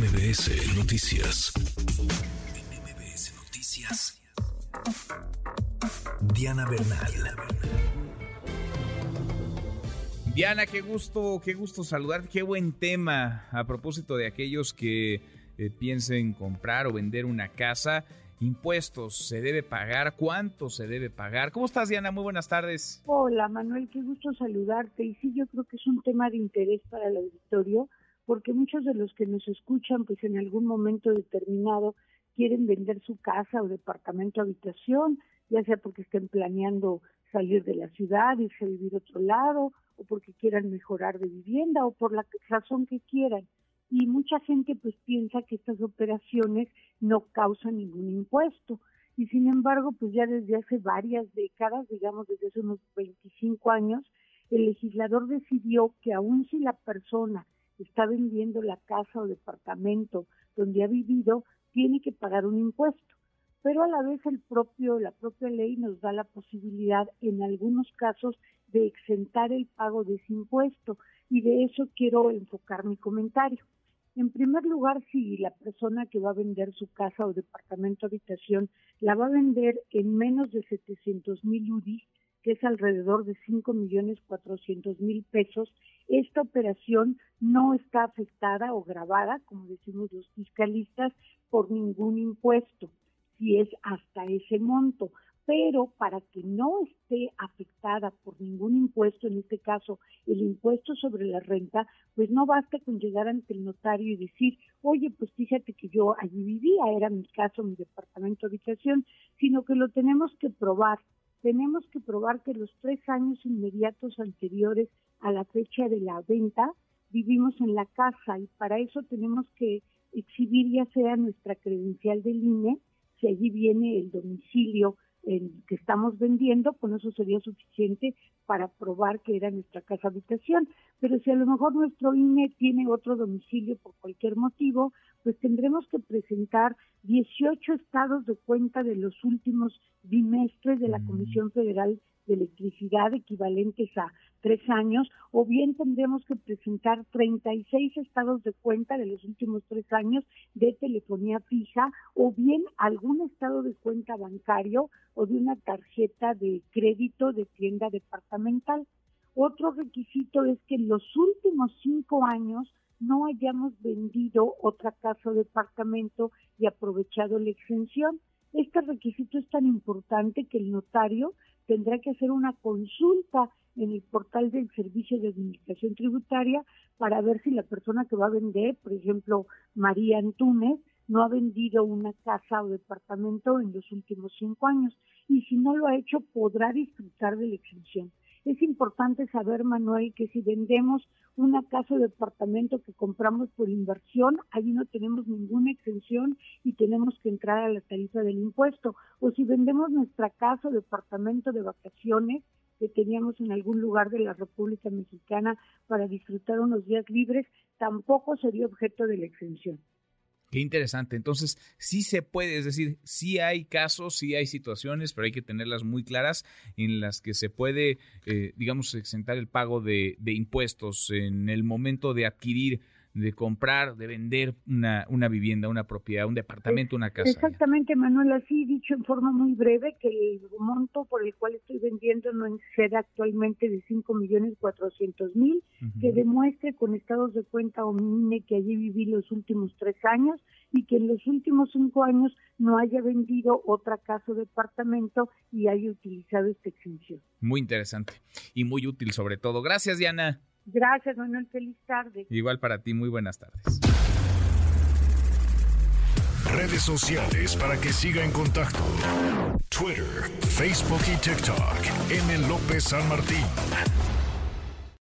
MBS Noticias. MBS Noticias. Diana Bernal. Diana, qué gusto, qué gusto saludarte, qué buen tema a propósito de aquellos que eh, piensen comprar o vender una casa. Impuestos, ¿se debe pagar? ¿Cuánto se debe pagar? ¿Cómo estás, Diana? Muy buenas tardes. Hola, Manuel, qué gusto saludarte. Y sí, yo creo que es un tema de interés para el auditorio, porque muchos de los que nos escuchan, pues en algún momento determinado quieren vender su casa o departamento habitación, ya sea porque estén planeando salir de la ciudad, irse a vivir a otro lado, o porque quieran mejorar de vivienda, o por la razón que quieran. Y mucha gente pues piensa que estas operaciones no causan ningún impuesto. Y sin embargo, pues ya desde hace varias décadas, digamos desde hace unos 25 años, el legislador decidió que aun si la persona está vendiendo la casa o departamento donde ha vivido, tiene que pagar un impuesto. Pero a la vez el propio, la propia ley nos da la posibilidad en algunos casos de exentar el pago de ese impuesto y de eso quiero enfocar mi comentario. En primer lugar, si la persona que va a vender su casa o departamento habitación la va a vender en menos de 700 mil UDI, que es alrededor de 5 millones 400 mil pesos, esta operación no está afectada o grabada, como decimos los fiscalistas, por ningún impuesto, si es hasta ese monto pero para que no esté afectada por ningún impuesto, en este caso el impuesto sobre la renta, pues no basta con llegar ante el notario y decir, oye, pues fíjate que yo allí vivía, era mi caso, mi departamento de habitación, sino que lo tenemos que probar. Tenemos que probar que los tres años inmediatos anteriores a la fecha de la venta vivimos en la casa y para eso tenemos que exhibir ya sea nuestra credencial del INE, si allí viene el domicilio que estamos vendiendo, con eso sería suficiente para probar que era nuestra casa habitación. Pero si a lo mejor nuestro INE tiene otro domicilio por cualquier motivo, pues tendremos que presentar 18 estados de cuenta de los últimos bimestres de la mm. Comisión Federal de electricidad equivalentes a tres años, o bien tendremos que presentar 36 estados de cuenta de los últimos tres años de telefonía fija, o bien algún estado de cuenta bancario o de una tarjeta de crédito de tienda departamental. Otro requisito es que en los últimos cinco años no hayamos vendido otra casa o departamento y aprovechado la exención. Este requisito es tan importante que el notario tendrá que hacer una consulta en el portal del Servicio de Administración Tributaria para ver si la persona que va a vender, por ejemplo, María Antúnez, no ha vendido una casa o departamento en los últimos cinco años y si no lo ha hecho podrá disfrutar de la exención. Es importante saber, Manuel, que si vendemos una casa o departamento que compramos por inversión, allí no tenemos ninguna exención y tenemos que entrar a la tarifa del impuesto. O si vendemos nuestra casa o departamento de vacaciones que teníamos en algún lugar de la República Mexicana para disfrutar unos días libres, tampoco sería objeto de la exención. Qué interesante. Entonces, sí se puede, es decir, sí hay casos, sí hay situaciones, pero hay que tenerlas muy claras en las que se puede, eh, digamos, exentar el pago de, de impuestos en el momento de adquirir de comprar, de vender una, una vivienda, una propiedad, un departamento, una casa. Exactamente, Manuel, así dicho en forma muy breve, que el monto por el cual estoy vendiendo no excede actualmente de 5 millones 400 mil, que demuestre con estados de cuenta o MINE que allí viví los últimos tres años y que en los últimos cinco años no haya vendido otra casa o departamento y haya utilizado esta exención. Muy interesante y muy útil sobre todo. Gracias, Diana. Gracias, Manuel. Feliz tarde. Igual para ti, muy buenas tardes. Redes sociales para que siga en contacto: Twitter, Facebook y TikTok. M. López San Martín.